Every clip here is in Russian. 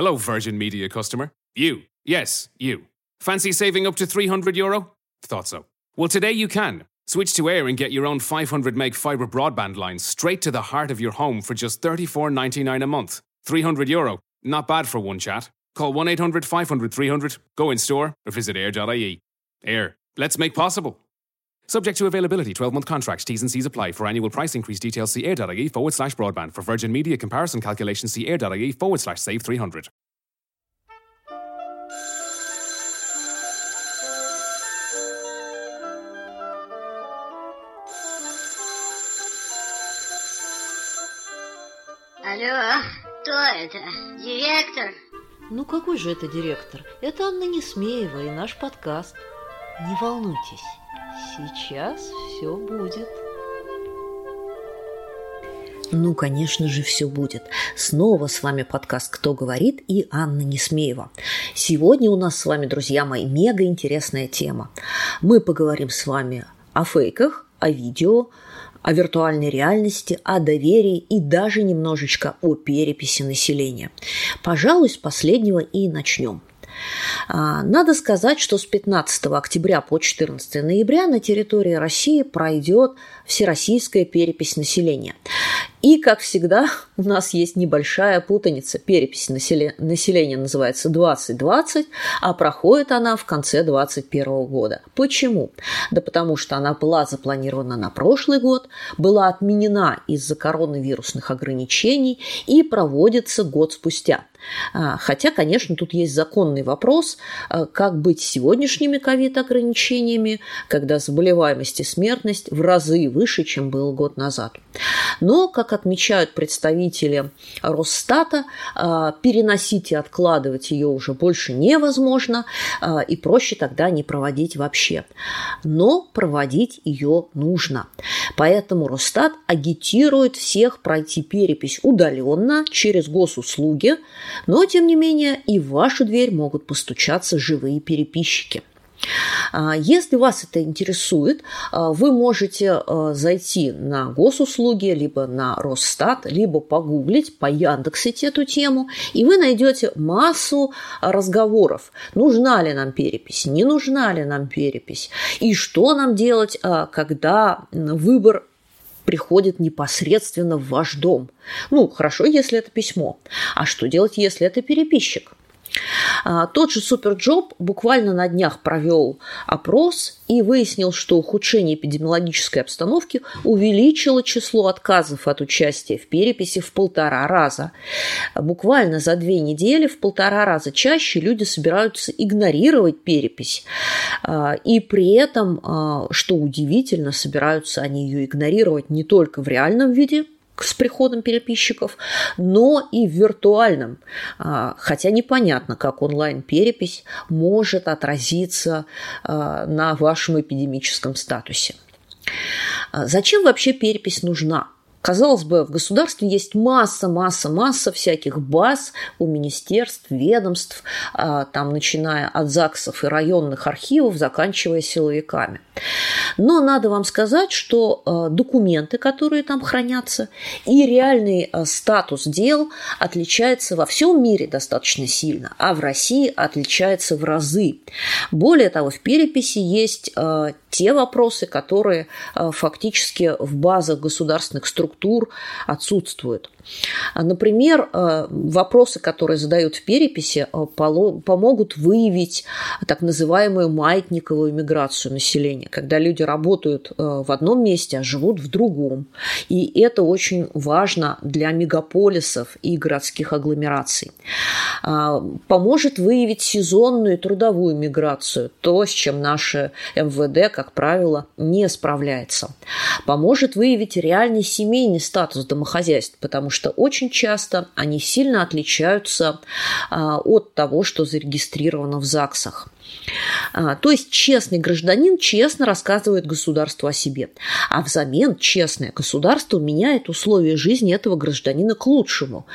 Hello, Virgin Media customer. You. Yes, you. Fancy saving up to 300 euro? Thought so. Well, today you can. Switch to Air and get your own 500 meg fibre broadband line straight to the heart of your home for just 34.99 a month. 300 euro. Not bad for one chat. Call 1 800 500 300, go in store, or visit air.ie. Air. Let's make possible. Subject to availability, 12 month contracts, T's and C's apply. For annual price increase details, see air.ie forward slash broadband. For Virgin Media comparison calculations, see air.ie forward slash save 300. Алло, кто это? Директор? Ну какой же это директор? Это Анна Несмеева и наш подкаст. Не волнуйтесь, сейчас все будет. Ну, конечно же, все будет. Снова с вами подкаст «Кто говорит» и Анна Несмеева. Сегодня у нас с вами, друзья мои, мега интересная тема. Мы поговорим с вами о фейках, о видео, о виртуальной реальности, о доверии и даже немножечко о переписи населения. Пожалуй, с последнего и начнем. А, надо сказать, что с 15 октября по 14 ноября на территории России пройдет всероссийская перепись населения. И, как всегда, у нас есть небольшая путаница. Перепись населения называется 2020, а проходит она в конце 2021 года. Почему? Да потому что она была запланирована на прошлый год, была отменена из-за коронавирусных ограничений и проводится год спустя. А, хотя, конечно, тут есть законный вопрос, а, как быть с сегодняшними ковид-ограничениями, когда заболеваемость и смертность в разы выше, чем было год назад. Но, как отмечают представители Росстата, а, переносить и откладывать ее уже больше невозможно, и проще тогда не проводить вообще. Но проводить ее нужно. Поэтому Росстат агитирует всех пройти перепись удаленно через госуслуги, но, тем не менее, и в вашу дверь могут постучаться живые переписчики. А, если вас это интересует, а, вы можете а, зайти на госуслуги, либо на Росстат, либо погуглить, по Яндексить эту тему, и вы найдете массу разговоров. Нужна ли нам перепись, не нужна ли нам перепись, и что нам делать, когда выбор приходит непосредственно в ваш дом. Ну, хорошо, если это письмо. А что делать, если это переписчик? А, тот же SuperJob буквально на днях провел опрос и выяснил, что ухудшение эпидемиологической обстановки увеличило число отказов от участия в переписи в полтора раза. Буквально за две недели в полтора раза чаще люди собираются игнорировать перепись. А, и при этом, а, что удивительно, собираются они ее игнорировать не только в реальном виде, с приходом переписчиков, но и в виртуальном. А, хотя непонятно, как онлайн-перепись может отразиться а, на вашем эпидемическом статусе. А, зачем вообще перепись нужна? Казалось бы, в государстве есть масса, масса, масса всяких баз у министерств, ведомств, там, начиная от ЗАГСов и районных архивов, заканчивая силовиками. Но надо вам сказать, что э, документы, которые там хранятся, и реальный э, статус дел отличается во всем мире достаточно сильно, а в России отличается в разы. Более того, в переписи есть те вопросы, которые фактически в базах государственных структур отсутствуют. Например, вопросы, которые задают в переписи, помогут выявить так называемую маятниковую миграцию населения, когда люди работают э, в одном месте, а живут в другом. И это очень важно для мегаполисов и городских агломераций. А, поможет выявить сезонную трудовую миграцию, то, с чем наше МВД, как правило, не справляется. Поможет выявить реальный семейный статус домохозяйств, потому что очень часто они сильно отличаются а, от того, что зарегистрировано в ЗАГСах. А, то есть честный гражданин честно рассказывает государству о себе. А взамен честное государство меняет условия жизни этого гражданина к лучшему.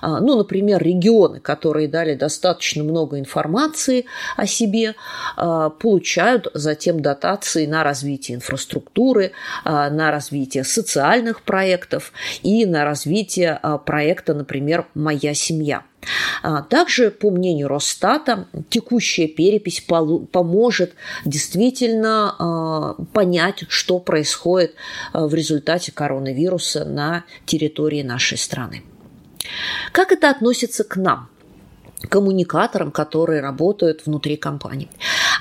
А, ну, например, регионы, которые дали достаточно много информации о себе, а, получают затем дотации на развитие инфраструктуры, на развитие социальных проектов и на развитие проекта, например, «Моя семья». А также, по мнению Росстата, текущая перепись поможет действительно а, понять, что происходит а, в результате коронавируса на территории нашей страны. Как это относится к нам? коммуникаторам, которые работают внутри компании.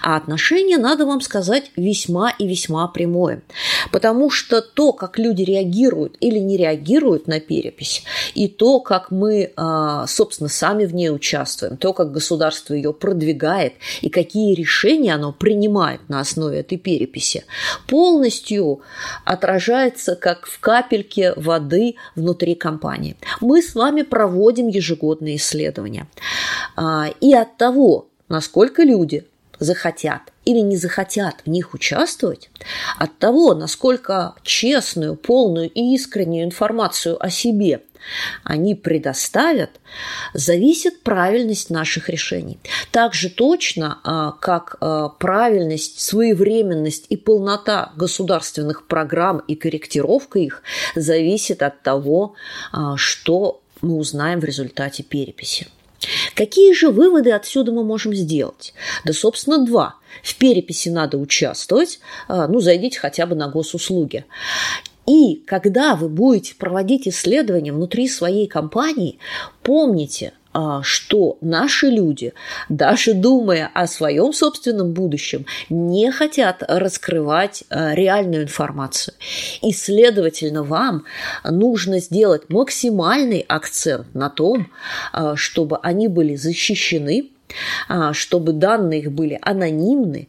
А отношение, надо вам сказать, весьма и весьма прямое. Потому что то, как люди реагируют или не реагируют на перепись, и то, как мы, а, собственно, сами в ней участвуем, то, как государство ее продвигает и какие решения оно принимает на основе этой переписи, полностью отражается как в капельке воды внутри компании. Мы с вами проводим ежегодные исследования. А, и от того, насколько люди захотят или не захотят в них участвовать, от того, насколько честную, полную и искреннюю информацию о себе они предоставят, зависит правильность наших решений. Так же точно, а, как а, правильность, своевременность и полнота государственных программ и корректировка их зависит от того, а, что мы узнаем в результате переписи. Какие же выводы отсюда мы можем сделать? Да, собственно, два. В переписи надо участвовать, а, ну, зайдите хотя бы на госуслуги. И когда вы будете проводить исследования внутри своей компании, помните – что наши люди, даже думая о своем собственном будущем, не хотят раскрывать а, реальную информацию. И, следовательно, вам нужно сделать максимальный акцент на том, а, чтобы они были защищены, чтобы данные их были анонимны,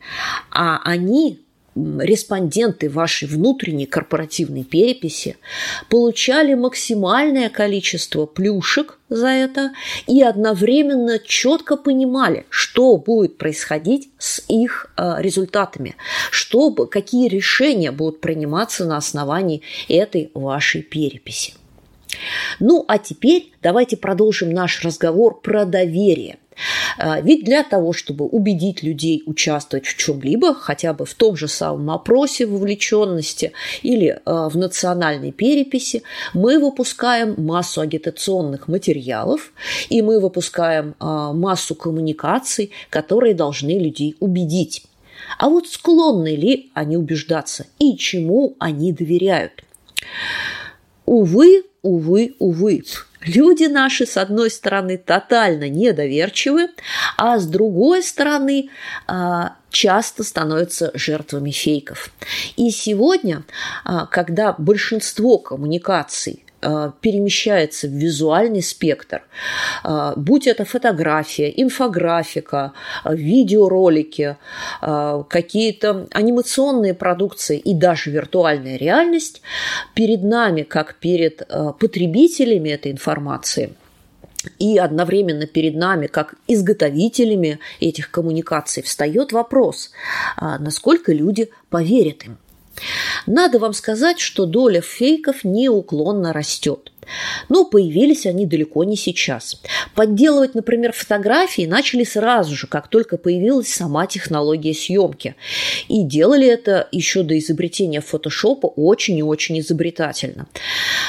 а они респонденты вашей внутренней корпоративной переписи получали максимальное количество плюшек за это и одновременно четко понимали, что будет происходить с их э, результатами, что, какие решения будут приниматься на основании этой вашей переписи. Ну, а теперь давайте продолжим наш разговор про доверие. А, ведь для того, чтобы убедить людей участвовать в чем-либо, хотя бы в том же самом опросе вовлеченности или а, в национальной переписи, мы выпускаем массу агитационных материалов и мы выпускаем а, массу коммуникаций, которые должны людей убедить. А вот склонны ли они убеждаться и чему они доверяют? Увы, увы, увы. Люди наши, с одной стороны, тотально недоверчивы, а с другой стороны, а, часто становятся жертвами фейков. И сегодня, а, когда большинство коммуникаций перемещается в визуальный спектр, э, будь это фотография, инфографика, э, видеоролики, какие-то анимационные продукции и даже виртуальная реальность, перед нами, как перед потребителями этой информации – и одновременно перед нами, как изготовителями этих коммуникаций, встает вопрос, насколько люди поверят им. Надо вам сказать, что доля фейков неуклонно растет. Но появились они далеко не сейчас. Подделывать, например, фотографии начали сразу же, как только появилась сама технология съемки. И делали это еще до изобретения фотошопа очень и очень изобретательно.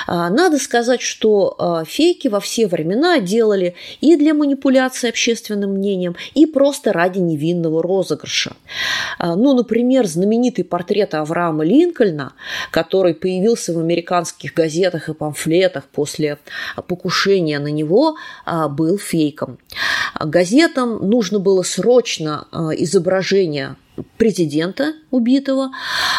А, надо сказать, что а, фейки во все времена делали и для манипуляции общественным мнением, и просто ради невинного розыгрыша. А, ну, например, знаменитый портрет Авраама Линкольна, который появился в американских газетах и памфлетах после покушения на него а, был фейком. Газетам нужно было срочно а, изображение президента убитого,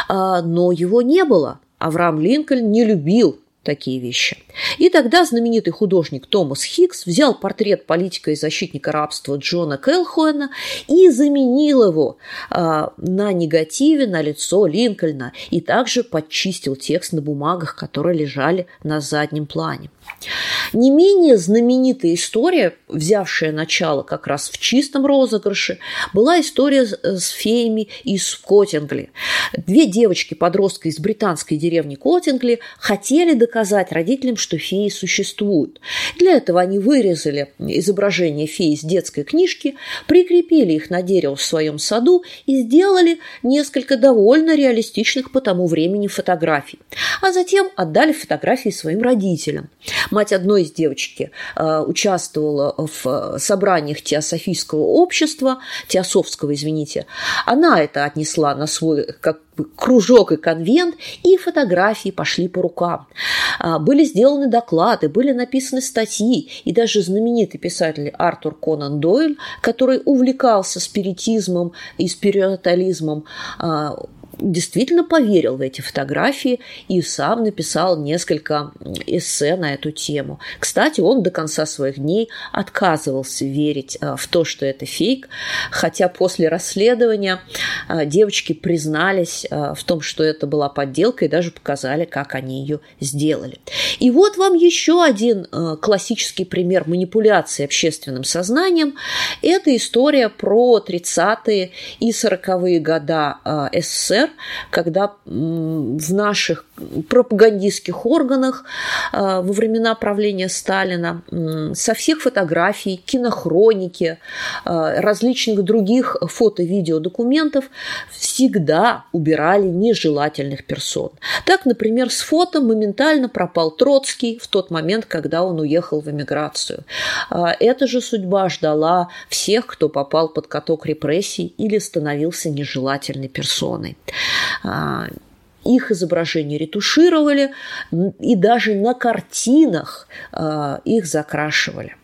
а, но его не было. Авраам Линкольн не любил такие вещи. И тогда знаменитый художник Томас Хикс взял портрет политика и защитника рабства Джона Келхуэна и заменил его э, на негативе на лицо Линкольна и также подчистил текст на бумагах, которые лежали на заднем плане. Не менее знаменитая история, взявшая начало как раз в чистом розыгрыше, была история с феями из Коттингли. Две девочки-подростка из британской деревни Коттингли хотели доказать, доказать родителям, что феи существуют. Для этого они вырезали изображение феи из детской книжки, прикрепили их на дерево в своем саду и сделали несколько довольно реалистичных по тому времени фотографий. А затем отдали фотографии своим родителям. Мать одной из девочки э, участвовала в собраниях теософийского общества, теософского, извините. Она это отнесла на свой как кружок и конвент, и фотографии пошли по рукам. А, были сделаны доклады, были написаны статьи, и даже знаменитый писатель Артур Конан Дойль, который увлекался спиритизмом и спиритуализмом, а, действительно поверил в эти фотографии и сам написал несколько эссе на эту тему. Кстати, он до конца своих дней отказывался верить э, в то, что это фейк, хотя после расследования э, девочки признались э, в том, что это была подделка и даже показали, как они ее сделали. И вот вам еще один классический пример манипуляции общественным сознанием. Это история про 30-е и 40-е года СССР, СССР, когда в наших пропагандистских органах а, во времена правления Сталина со всех фотографий, кинохроники, а, различных других фото-видео документов всегда убирали нежелательных персон. Так, например, с фото моментально пропал Троцкий в тот момент, когда он уехал в эмиграцию. А, эта же судьба ждала всех, кто попал под каток репрессий или становился нежелательной персоной. А, их изображения ретушировали и даже на картинах а, их закрашивали.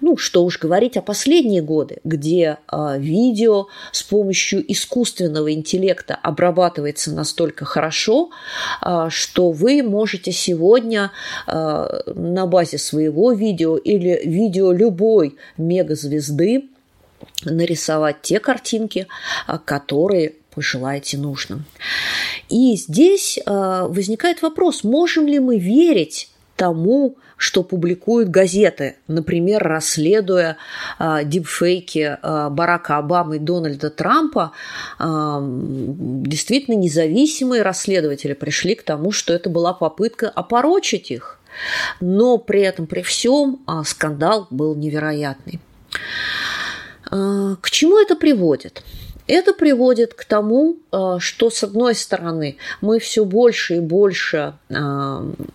Ну, что уж говорить о последние годы, где э, видео с помощью искусственного интеллекта обрабатывается настолько хорошо, э, что вы можете сегодня э, на базе своего видео или видео любой мегазвезды нарисовать те картинки, которые пожелаете нужным. И здесь э, возникает вопрос, можем ли мы верить тому, что публикуют газеты, например, расследуя э, дипфейки э, Барака Обамы и Дональда Трампа, э, действительно независимые расследователи пришли к тому, что это была попытка опорочить их. Но при этом, при всем, э, скандал был невероятный. Э, к чему это приводит? Это приводит к тому, э, что, с одной стороны, мы все больше и больше э,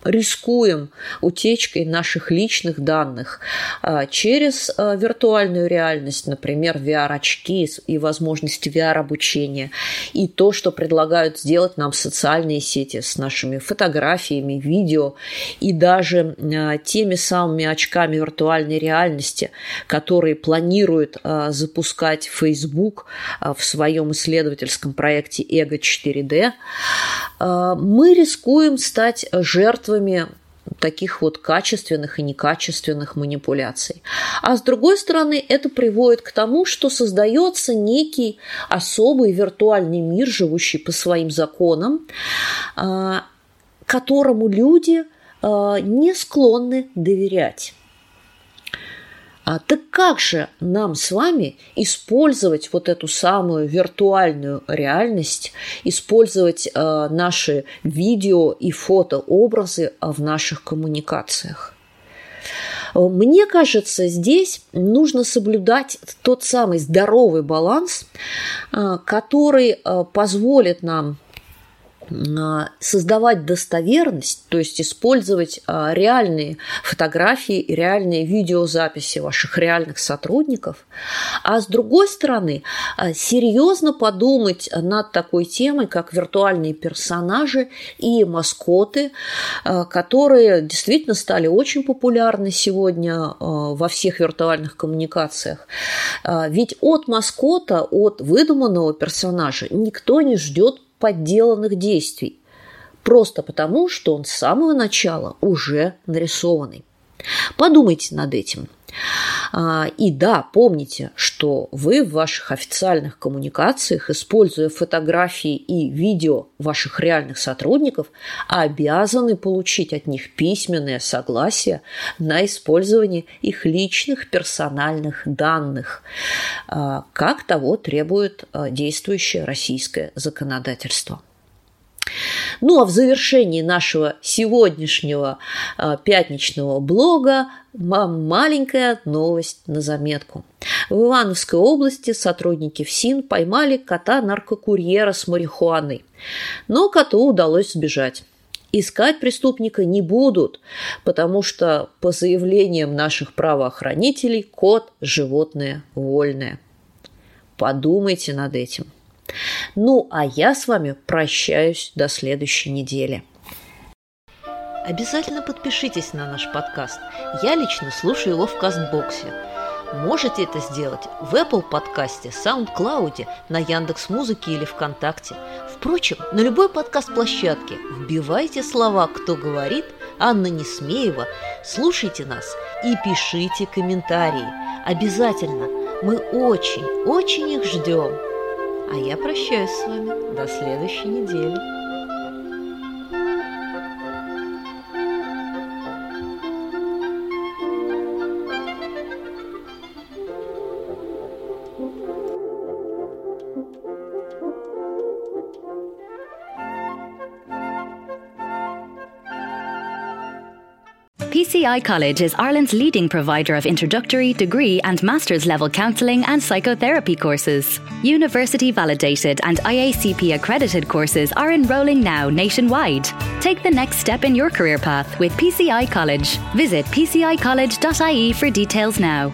рискуем утечкой наших личных данных э, через виртуальную реальность, например, VR-очки и возможности VR-обучения, и то, что предлагают сделать нам социальные сети с нашими фотографиями, видео и даже теми самыми очками виртуальной реальности, которые планирует запускать Facebook в в своем исследовательском проекте «Эго 4D», э, мы рискуем стать жертвами таких вот качественных и некачественных манипуляций. А с другой стороны, это приводит к тому, что создается некий особый виртуальный мир, живущий по своим законам, э, которому люди э, не склонны доверять. А так как же нам с вами использовать вот эту самую виртуальную реальность, использовать э, наши видео и фотообразы в наших коммуникациях? Мне кажется, здесь нужно соблюдать тот самый здоровый баланс, э, который э, позволит нам создавать достоверность, то есть использовать а, реальные фотографии и реальные видеозаписи ваших реальных сотрудников, а с другой стороны а, серьезно подумать над такой темой, как виртуальные персонажи и маскоты, которые действительно стали очень популярны сегодня во всех виртуальных коммуникациях. Ведь от маскота, от выдуманного персонажа никто не ждет подделанных действий, просто потому, что он с самого начала уже нарисованный. Подумайте над этим. А, и да, помните, что вы в ваших официальных коммуникациях, используя фотографии и видео ваших реальных сотрудников, обязаны получить от них письменное согласие на использование их личных персональных данных, а, как того требует а, действующее российское законодательство. Ну а в завершении нашего сегодняшнего э, пятничного блога маленькая новость на заметку. В Ивановской области сотрудники ФСИН поймали кота-наркокурьера с марихуаной. Но коту удалось сбежать. Искать преступника не будут, потому что, по заявлениям наших правоохранителей, кот – животное вольное. Подумайте над этим. Ну, а я с вами прощаюсь до следующей недели. Обязательно подпишитесь на наш подкаст. Я лично слушаю его в Кастбоксе – Можете это сделать в Apple подкасте, SoundCloud, на Яндекс Музыке или ВКонтакте. Впрочем, на любой подкаст-площадке вбивайте слова «Кто говорит», Анна Несмеева, слушайте нас и пишите комментарии. Обязательно. Мы очень, очень их ждем. А я прощаюсь с вами до следующей недели. PCI College is Ireland's leading provider of introductory, degree, and master's level counselling and psychotherapy courses. University validated and IACP accredited courses are enrolling now nationwide. Take the next step in your career path with PCI College. Visit pcicollege.ie for details now.